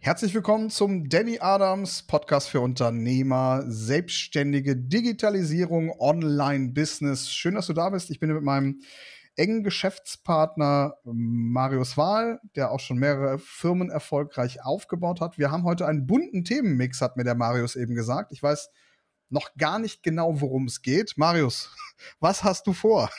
Herzlich willkommen zum Danny Adams Podcast für Unternehmer, Selbstständige, Digitalisierung, Online-Business. Schön, dass du da bist. Ich bin mit meinem engen Geschäftspartner Marius Wahl, der auch schon mehrere Firmen erfolgreich aufgebaut hat. Wir haben heute einen bunten Themenmix, hat mir der Marius eben gesagt. Ich weiß noch gar nicht genau, worum es geht. Marius, was hast du vor?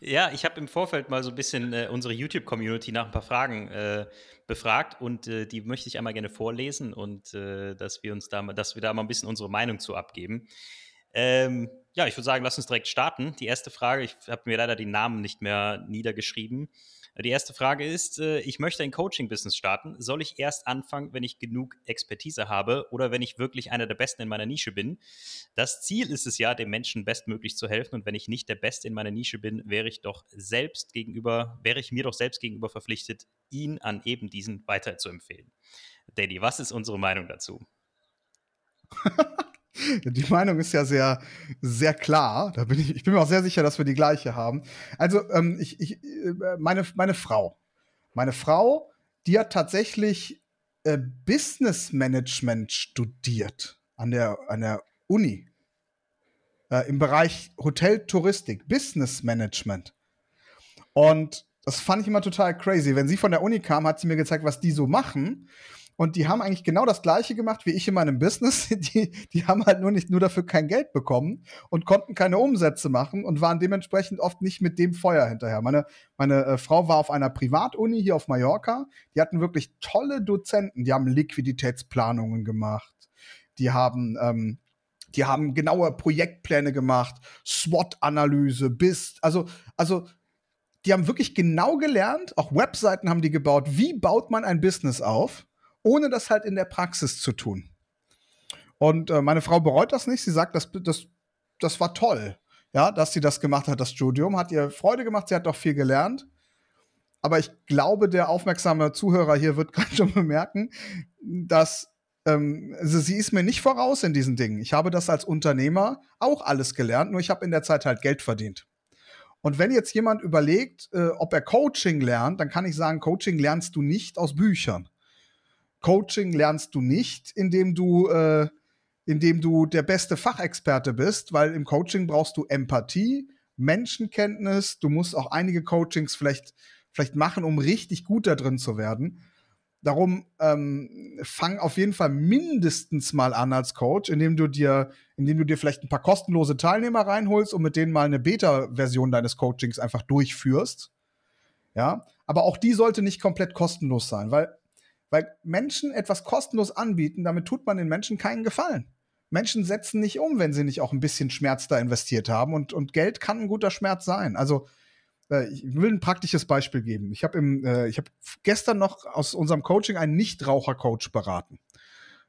Ja, ich habe im Vorfeld mal so ein bisschen äh, unsere YouTube-Community nach ein paar Fragen äh, befragt und äh, die möchte ich einmal gerne vorlesen und äh, dass wir uns da, dass wir da mal ein bisschen unsere Meinung zu abgeben. Ähm, ja, ich würde sagen, lass uns direkt starten. Die erste Frage, ich habe mir leider die Namen nicht mehr niedergeschrieben. Die erste Frage ist, äh, ich möchte ein Coaching-Business starten. Soll ich erst anfangen, wenn ich genug Expertise habe oder wenn ich wirklich einer der Besten in meiner Nische bin? Das Ziel ist es ja, dem Menschen bestmöglich zu helfen. Und wenn ich nicht der Beste in meiner Nische bin, wäre ich doch selbst gegenüber, wäre ich mir doch selbst gegenüber verpflichtet, ihn an eben diesen weiterzuempfehlen. Daddy, was ist unsere Meinung dazu? Die Meinung ist ja sehr, sehr klar. Da bin ich, ich bin mir auch sehr sicher, dass wir die gleiche haben. Also, ähm, ich, ich, äh, meine, meine Frau, meine Frau, die hat tatsächlich äh, Business Management studiert an der, an der Uni. Äh, Im Bereich Hoteltouristik, Business Management. Und das fand ich immer total crazy. Wenn sie von der Uni kam, hat sie mir gezeigt, was die so machen. Und die haben eigentlich genau das Gleiche gemacht wie ich in meinem Business. Die, die haben halt nur nicht nur dafür kein Geld bekommen und konnten keine Umsätze machen und waren dementsprechend oft nicht mit dem Feuer hinterher. Meine, meine äh, Frau war auf einer Privatuni hier auf Mallorca. Die hatten wirklich tolle Dozenten. Die haben Liquiditätsplanungen gemacht. Die haben ähm, die haben genaue Projektpläne gemacht, SWOT-Analyse, BIST, also, also die haben wirklich genau gelernt, auch Webseiten haben die gebaut, wie baut man ein Business auf ohne das halt in der Praxis zu tun. Und äh, meine Frau bereut das nicht. Sie sagt, das, das, das war toll, ja, dass sie das gemacht hat, das Studium. Hat ihr Freude gemacht, sie hat doch viel gelernt. Aber ich glaube, der aufmerksame Zuhörer hier wird gerade schon bemerken, dass ähm, also sie ist mir nicht voraus in diesen Dingen. Ich habe das als Unternehmer auch alles gelernt, nur ich habe in der Zeit halt Geld verdient. Und wenn jetzt jemand überlegt, äh, ob er Coaching lernt, dann kann ich sagen, Coaching lernst du nicht aus Büchern. Coaching lernst du nicht, indem du, äh, indem du der beste Fachexperte bist, weil im Coaching brauchst du Empathie, Menschenkenntnis. Du musst auch einige Coachings vielleicht, vielleicht machen, um richtig gut da drin zu werden. Darum ähm, fang auf jeden Fall mindestens mal an als Coach, indem du dir, indem du dir vielleicht ein paar kostenlose Teilnehmer reinholst und mit denen mal eine Beta-Version deines Coachings einfach durchführst. Ja, aber auch die sollte nicht komplett kostenlos sein, weil weil Menschen etwas kostenlos anbieten, damit tut man den Menschen keinen Gefallen. Menschen setzen nicht um, wenn sie nicht auch ein bisschen Schmerz da investiert haben. Und, und Geld kann ein guter Schmerz sein. Also, äh, ich will ein praktisches Beispiel geben. Ich habe äh, hab gestern noch aus unserem Coaching einen Nichtraucher-Coach beraten.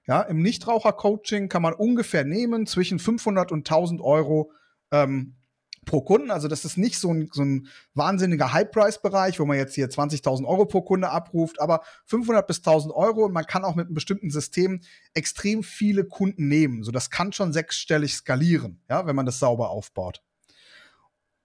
Ja, im Nichtraucher-Coaching kann man ungefähr nehmen zwischen 500 und 1000 Euro ähm, pro Kunden. Also das ist nicht so ein, so ein wahnsinniger High-Price-Bereich, wo man jetzt hier 20.000 Euro pro Kunde abruft, aber 500 bis 1.000 Euro und man kann auch mit einem bestimmten System extrem viele Kunden nehmen. So das kann schon sechsstellig skalieren, ja, wenn man das sauber aufbaut.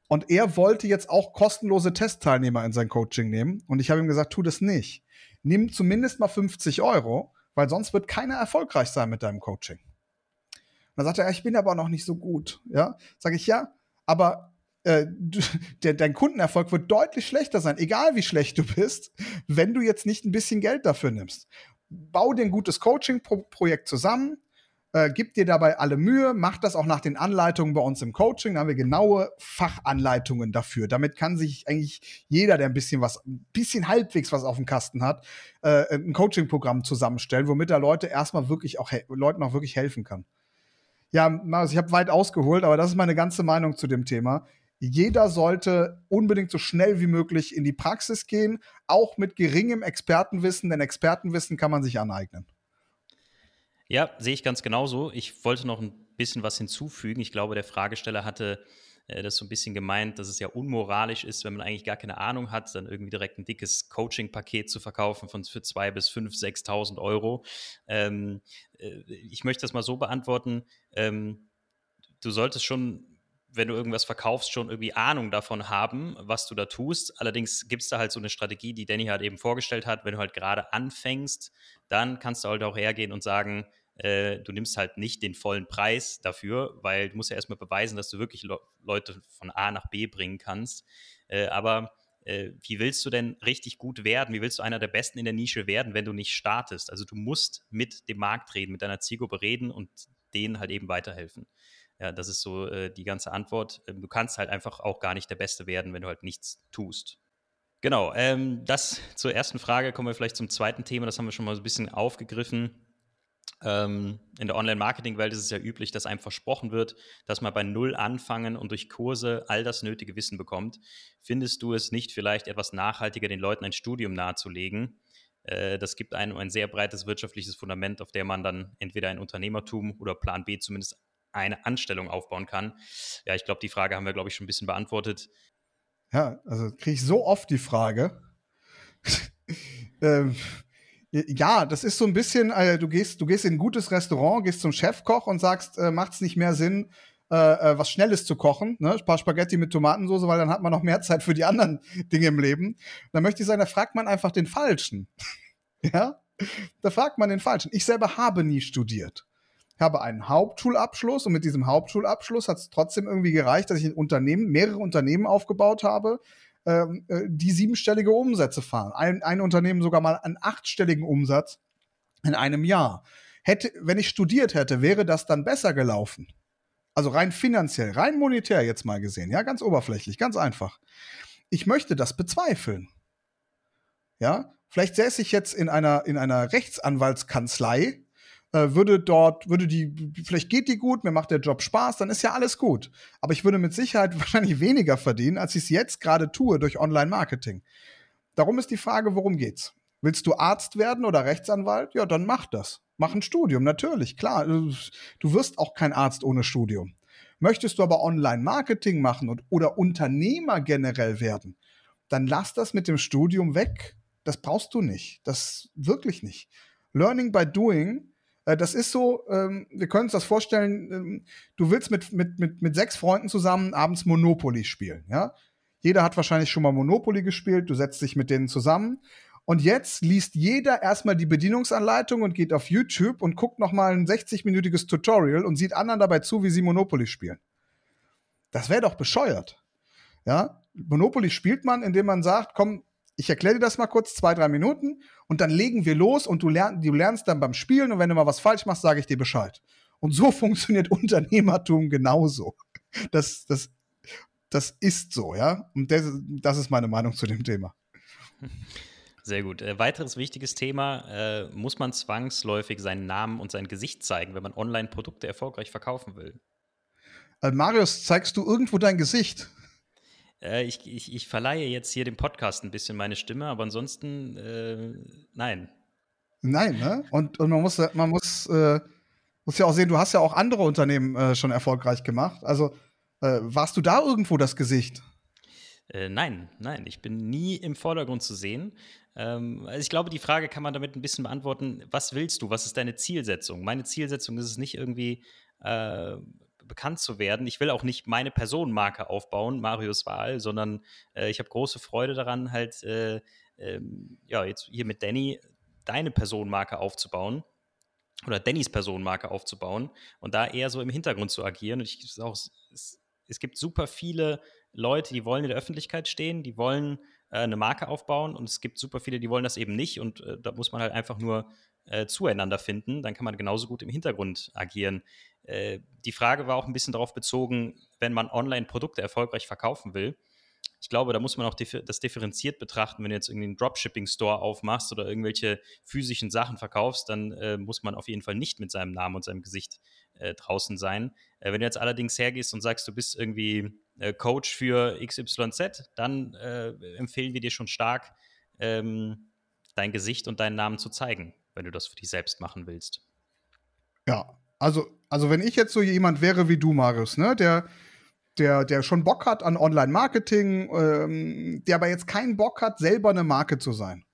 Und er wollte jetzt auch kostenlose Testteilnehmer in sein Coaching nehmen. Und ich habe ihm gesagt, tu das nicht. Nimm zumindest mal 50 Euro, weil sonst wird keiner erfolgreich sein mit deinem Coaching. Und dann sagt er, ich bin aber noch nicht so gut. Ja, sage ich, ja, aber äh, der, dein Kundenerfolg wird deutlich schlechter sein, egal wie schlecht du bist, wenn du jetzt nicht ein bisschen Geld dafür nimmst. Bau dir ein gutes Coaching-Projekt zusammen, äh, gib dir dabei alle Mühe, mach das auch nach den Anleitungen bei uns im Coaching. Da haben wir genaue Fachanleitungen dafür. Damit kann sich eigentlich jeder, der ein bisschen was, ein bisschen halbwegs was auf dem Kasten hat, äh, ein Coaching-Programm zusammenstellen, womit er Leute erstmal wirklich auch Leuten auch wirklich helfen kann. Ja, Marius, ich habe weit ausgeholt, aber das ist meine ganze Meinung zu dem Thema. Jeder sollte unbedingt so schnell wie möglich in die Praxis gehen, auch mit geringem Expertenwissen, denn Expertenwissen kann man sich aneignen. Ja, sehe ich ganz genauso. Ich wollte noch ein bisschen was hinzufügen. Ich glaube, der Fragesteller hatte äh, das so ein bisschen gemeint, dass es ja unmoralisch ist, wenn man eigentlich gar keine Ahnung hat, dann irgendwie direkt ein dickes Coaching-Paket zu verkaufen von für zwei bis fünf, 6.000 Euro. Ähm, äh, ich möchte das mal so beantworten. Ähm, du solltest schon wenn du irgendwas verkaufst, schon irgendwie Ahnung davon haben, was du da tust. Allerdings gibt es da halt so eine Strategie, die Danny halt eben vorgestellt hat. Wenn du halt gerade anfängst, dann kannst du halt auch hergehen und sagen, äh, du nimmst halt nicht den vollen Preis dafür, weil du musst ja erstmal beweisen, dass du wirklich Le Leute von A nach B bringen kannst. Äh, aber äh, wie willst du denn richtig gut werden? Wie willst du einer der Besten in der Nische werden, wenn du nicht startest? Also du musst mit dem Markt reden, mit deiner Zielgruppe reden und denen halt eben weiterhelfen. Ja, das ist so äh, die ganze Antwort. Ähm, du kannst halt einfach auch gar nicht der Beste werden, wenn du halt nichts tust. Genau, ähm, das zur ersten Frage. Kommen wir vielleicht zum zweiten Thema. Das haben wir schon mal so ein bisschen aufgegriffen. Ähm, in der Online-Marketing-Welt ist es ja üblich, dass einem versprochen wird, dass man bei Null anfangen und durch Kurse all das nötige Wissen bekommt. Findest du es nicht vielleicht etwas nachhaltiger, den Leuten ein Studium nahezulegen? Äh, das gibt einem ein sehr breites wirtschaftliches Fundament, auf der man dann entweder ein Unternehmertum oder Plan B zumindest eine Anstellung aufbauen kann. Ja, ich glaube, die Frage haben wir, glaube ich, schon ein bisschen beantwortet. Ja, also kriege ich so oft die Frage. ähm, ja, das ist so ein bisschen, äh, du gehst, du gehst in ein gutes Restaurant, gehst zum Chefkoch und sagst, äh, macht es nicht mehr Sinn, äh, äh, was Schnelles zu kochen, ne? Ein paar Spaghetti mit Tomatensauce, weil dann hat man noch mehr Zeit für die anderen Dinge im Leben. Da möchte ich sagen, da fragt man einfach den Falschen. ja? Da fragt man den Falschen. Ich selber habe nie studiert. Ich habe einen Hauptschulabschluss und mit diesem Hauptschulabschluss hat es trotzdem irgendwie gereicht, dass ich ein Unternehmen, mehrere Unternehmen aufgebaut habe, ähm, äh, die siebenstellige Umsätze fahren. Ein, ein Unternehmen sogar mal einen achtstelligen Umsatz in einem Jahr. Hätte, wenn ich studiert hätte, wäre das dann besser gelaufen. Also rein finanziell, rein monetär jetzt mal gesehen. Ja, ganz oberflächlich, ganz einfach. Ich möchte das bezweifeln. Ja, vielleicht säße ich jetzt in einer, in einer Rechtsanwaltskanzlei äh, würde dort, würde die, vielleicht geht die gut, mir macht der Job Spaß, dann ist ja alles gut. Aber ich würde mit Sicherheit wahrscheinlich weniger verdienen, als ich es jetzt gerade tue durch Online-Marketing. Darum ist die Frage, worum geht's? Willst du Arzt werden oder Rechtsanwalt? Ja, dann mach das. Mach ein Studium, natürlich, klar. Du wirst auch kein Arzt ohne Studium. Möchtest du aber Online-Marketing machen und, oder Unternehmer generell werden, dann lass das mit dem Studium weg. Das brauchst du nicht. Das wirklich nicht. Learning by doing das ist so, ähm, wir können uns das vorstellen, ähm, du willst mit, mit, mit, mit sechs Freunden zusammen abends Monopoly spielen, ja? Jeder hat wahrscheinlich schon mal Monopoly gespielt, du setzt dich mit denen zusammen und jetzt liest jeder erstmal die Bedienungsanleitung und geht auf YouTube und guckt nochmal ein 60-minütiges Tutorial und sieht anderen dabei zu, wie sie Monopoly spielen. Das wäre doch bescheuert. Ja? Monopoly spielt man, indem man sagt, komm, ich erkläre dir das mal kurz, zwei, drei Minuten, und dann legen wir los und du, lern, du lernst dann beim Spielen und wenn du mal was falsch machst, sage ich dir Bescheid. Und so funktioniert Unternehmertum genauso. Das, das, das ist so, ja. Und das, das ist meine Meinung zu dem Thema. Sehr gut. Äh, weiteres wichtiges Thema: äh, Muss man zwangsläufig seinen Namen und sein Gesicht zeigen, wenn man Online-Produkte erfolgreich verkaufen will? Äh, Marius, zeigst du irgendwo dein Gesicht? Äh, ich, ich, ich verleihe jetzt hier dem Podcast ein bisschen meine Stimme, aber ansonsten äh, nein. Nein, ne? Und, und man muss, man muss, äh, muss ja auch sehen, du hast ja auch andere Unternehmen äh, schon erfolgreich gemacht. Also äh, warst du da irgendwo das Gesicht? Nein, nein, ich bin nie im Vordergrund zu sehen. Ähm, also ich glaube, die Frage kann man damit ein bisschen beantworten. Was willst du? Was ist deine Zielsetzung? Meine Zielsetzung ist es nicht irgendwie bekannt zu werden. Ich will auch nicht meine Personenmarke aufbauen, Marius Wahl, sondern äh, ich habe große Freude daran, halt, äh, ähm, ja, jetzt hier mit Danny deine Personenmarke aufzubauen oder Dannys Personenmarke aufzubauen und da eher so im Hintergrund zu agieren. Und ich auch, es, es gibt super viele Leute, die wollen in der Öffentlichkeit stehen, die wollen äh, eine Marke aufbauen und es gibt super viele, die wollen das eben nicht und äh, da muss man halt einfach nur äh, zueinander finden, dann kann man genauso gut im Hintergrund agieren. Äh, die Frage war auch ein bisschen darauf bezogen, wenn man Online-Produkte erfolgreich verkaufen will. Ich glaube, da muss man auch das differenziert betrachten. Wenn du jetzt irgendwie einen Dropshipping-Store aufmachst oder irgendwelche physischen Sachen verkaufst, dann äh, muss man auf jeden Fall nicht mit seinem Namen und seinem Gesicht äh, draußen sein. Äh, wenn du jetzt allerdings hergehst und sagst, du bist irgendwie äh, Coach für XYZ, dann empfehlen wir dir schon stark, ähm, dein Gesicht und deinen Namen zu zeigen, wenn du das für dich selbst machen willst. Ja, also, also wenn ich jetzt so jemand wäre wie du, Marius, ne, der, der, der schon Bock hat an Online-Marketing, ähm, der aber jetzt keinen Bock hat, selber eine Marke zu sein.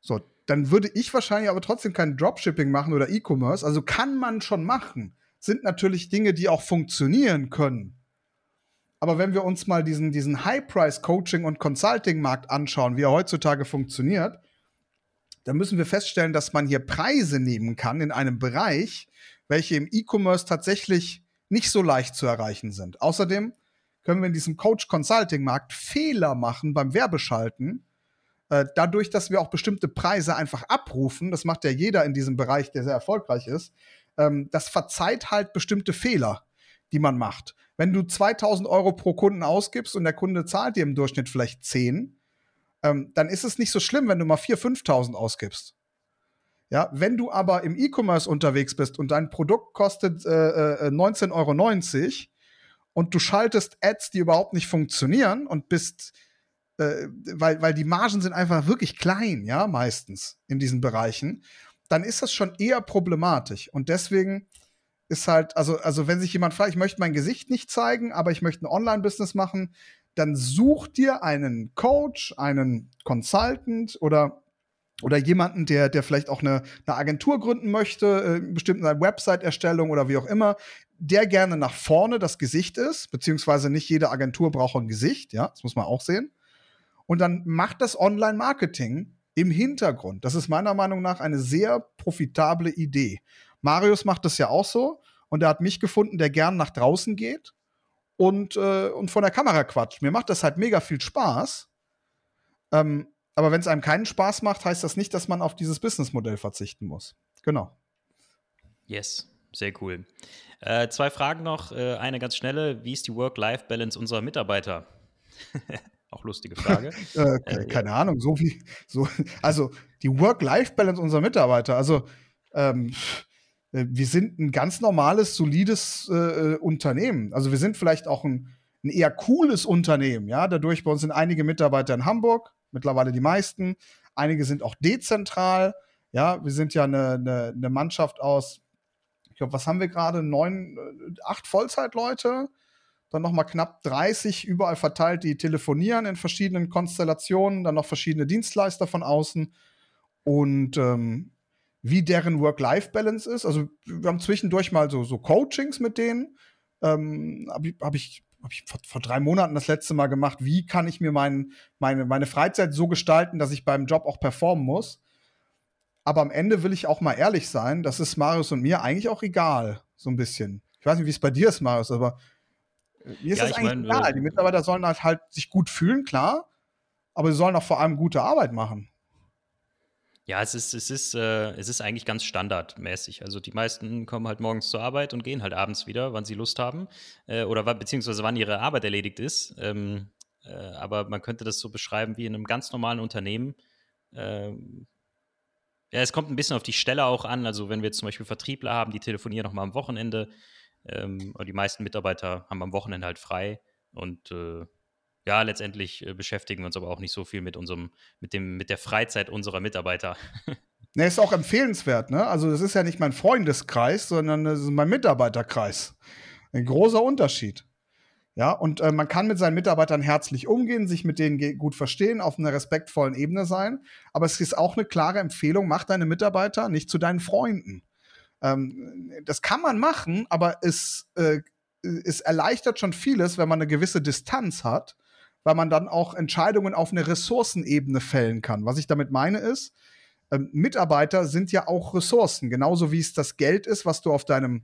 So, dann würde ich wahrscheinlich aber trotzdem kein Dropshipping machen oder E-Commerce. Also kann man schon machen. Sind natürlich Dinge, die auch funktionieren können. Aber wenn wir uns mal diesen, diesen High-Price-Coaching- und Consulting-Markt anschauen, wie er heutzutage funktioniert, dann müssen wir feststellen, dass man hier Preise nehmen kann in einem Bereich, welche im E-Commerce tatsächlich nicht so leicht zu erreichen sind. Außerdem können wir in diesem Coach-Consulting-Markt Fehler machen beim Werbeschalten, äh, dadurch, dass wir auch bestimmte Preise einfach abrufen. Das macht ja jeder in diesem Bereich, der sehr erfolgreich ist. Ähm, das verzeiht halt bestimmte Fehler, die man macht. Wenn du 2000 Euro pro Kunden ausgibst und der Kunde zahlt dir im Durchschnitt vielleicht 10, ähm, dann ist es nicht so schlimm, wenn du mal 4.000, 5.000 ausgibst. Ja, wenn du aber im E-Commerce unterwegs bist und dein Produkt kostet äh, äh, 19,90 Euro und du schaltest Ads, die überhaupt nicht funktionieren und bist, äh, weil, weil die Margen sind einfach wirklich klein, ja, meistens in diesen Bereichen, dann ist das schon eher problematisch. Und deswegen ist halt, also, also wenn sich jemand fragt, ich möchte mein Gesicht nicht zeigen, aber ich möchte ein Online-Business machen, dann such dir einen Coach, einen Consultant oder oder jemanden, der, der vielleicht auch eine, eine Agentur gründen möchte, äh, bestimmt eine Website-Erstellung oder wie auch immer, der gerne nach vorne das Gesicht ist, beziehungsweise nicht jede Agentur braucht ein Gesicht, ja, das muss man auch sehen. Und dann macht das Online-Marketing im Hintergrund. Das ist meiner Meinung nach eine sehr profitable Idee. Marius macht das ja auch so und er hat mich gefunden, der gern nach draußen geht und, äh, und von der Kamera quatscht. Mir macht das halt mega viel Spaß. Ähm, aber wenn es einem keinen Spaß macht, heißt das nicht, dass man auf dieses Businessmodell verzichten muss. Genau. Yes, sehr cool. Äh, zwei Fragen noch. Äh, eine ganz schnelle. Wie ist die Work-Life-Balance unserer Mitarbeiter? Auch lustige Frage. äh, äh, keine ja. Ahnung, so wie, so, also die Work-Life-Balance unserer Mitarbeiter, also ähm, äh, wir sind ein ganz normales, solides äh, äh, Unternehmen. Also wir sind vielleicht auch ein, ein, eher cooles Unternehmen, ja. Dadurch bei uns sind einige Mitarbeiter in Hamburg, mittlerweile die meisten. Einige sind auch dezentral. Ja, wir sind ja eine, eine, eine Mannschaft aus, ich glaube, was haben wir gerade? Neun, äh, acht Vollzeitleute, dann noch mal knapp 30 überall verteilt, die telefonieren in verschiedenen Konstellationen, dann noch verschiedene Dienstleister von außen. Und ähm, wie deren Work-Life-Balance ist. Also wir haben zwischendurch mal so, so Coachings mit denen. Ähm, Habe hab ich, hab ich vor, vor, drei Monaten das letzte Mal gemacht. Wie kann ich mir mein, meine, meine Freizeit so gestalten, dass ich beim Job auch performen muss? Aber am Ende will ich auch mal ehrlich sein, das ist Marius und mir eigentlich auch egal, so ein bisschen. Ich weiß nicht, wie es bei dir ist, Marius, aber mir ist ja, das eigentlich mein, egal. Die Mitarbeiter sollen halt, halt sich gut fühlen, klar, aber sie sollen auch vor allem gute Arbeit machen. Ja, es ist, es ist, äh, es ist eigentlich ganz standardmäßig. Also die meisten kommen halt morgens zur Arbeit und gehen halt abends wieder, wann sie Lust haben. Äh, oder beziehungsweise wann ihre Arbeit erledigt ist. Ähm, äh, aber man könnte das so beschreiben wie in einem ganz normalen Unternehmen. Ähm, ja, es kommt ein bisschen auf die Stelle auch an. Also wenn wir zum Beispiel Vertriebler haben, die telefonieren nochmal am Wochenende. Ähm, die meisten Mitarbeiter haben am Wochenende halt frei. Und äh, ja, letztendlich äh, beschäftigen wir uns aber auch nicht so viel mit unserem, mit dem, mit der Freizeit unserer Mitarbeiter. Ne, ist auch empfehlenswert, ne? Also, das ist ja nicht mein Freundeskreis, sondern das ist mein Mitarbeiterkreis. Ein großer Unterschied. Ja, und äh, man kann mit seinen Mitarbeitern herzlich umgehen, sich mit denen gut verstehen, auf einer respektvollen Ebene sein. Aber es ist auch eine klare Empfehlung, mach deine Mitarbeiter nicht zu deinen Freunden. Ähm, das kann man machen, aber es, äh, es erleichtert schon vieles, wenn man eine gewisse Distanz hat weil man dann auch Entscheidungen auf eine Ressourcenebene fällen kann. Was ich damit meine ist, ähm, Mitarbeiter sind ja auch Ressourcen, genauso wie es das Geld ist, was du auf deinem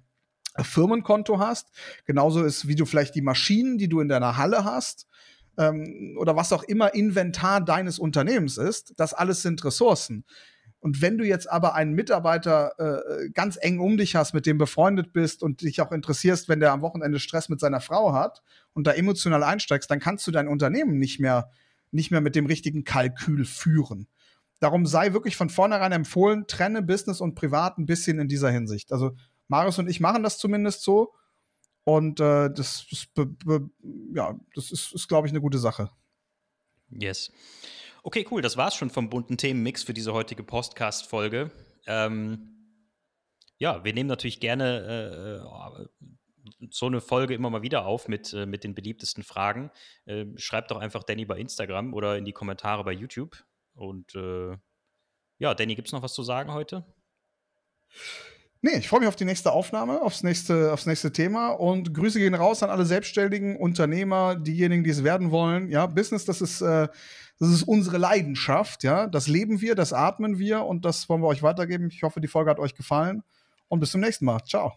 Firmenkonto hast, genauso ist, wie du vielleicht die Maschinen, die du in deiner Halle hast, ähm, oder was auch immer Inventar deines Unternehmens ist, das alles sind Ressourcen. Und wenn du jetzt aber einen Mitarbeiter äh, ganz eng um dich hast, mit dem befreundet bist und dich auch interessierst, wenn der am Wochenende Stress mit seiner Frau hat und da emotional einsteigst, dann kannst du dein Unternehmen nicht mehr, nicht mehr mit dem richtigen Kalkül führen. Darum sei wirklich von vornherein empfohlen, trenne Business und Privat ein bisschen in dieser Hinsicht. Also Marius und ich machen das zumindest so. Und äh, das, das, ja, das ist, ist glaube ich, eine gute Sache. Yes. Okay, cool. Das war's schon vom bunten Themenmix für diese heutige Podcast-Folge. Ähm, ja, wir nehmen natürlich gerne äh, so eine Folge immer mal wieder auf mit, äh, mit den beliebtesten Fragen. Äh, schreibt doch einfach Danny bei Instagram oder in die Kommentare bei YouTube. Und äh, ja, Danny, gibt es noch was zu sagen heute? Nee, ich freue mich auf die nächste Aufnahme, aufs nächste, aufs nächste Thema und Grüße gehen raus an alle selbstständigen Unternehmer, diejenigen, die es werden wollen. Ja, Business, das ist, äh, das ist unsere Leidenschaft. Ja, das leben wir, das atmen wir und das wollen wir euch weitergeben. Ich hoffe, die Folge hat euch gefallen und bis zum nächsten Mal. Ciao.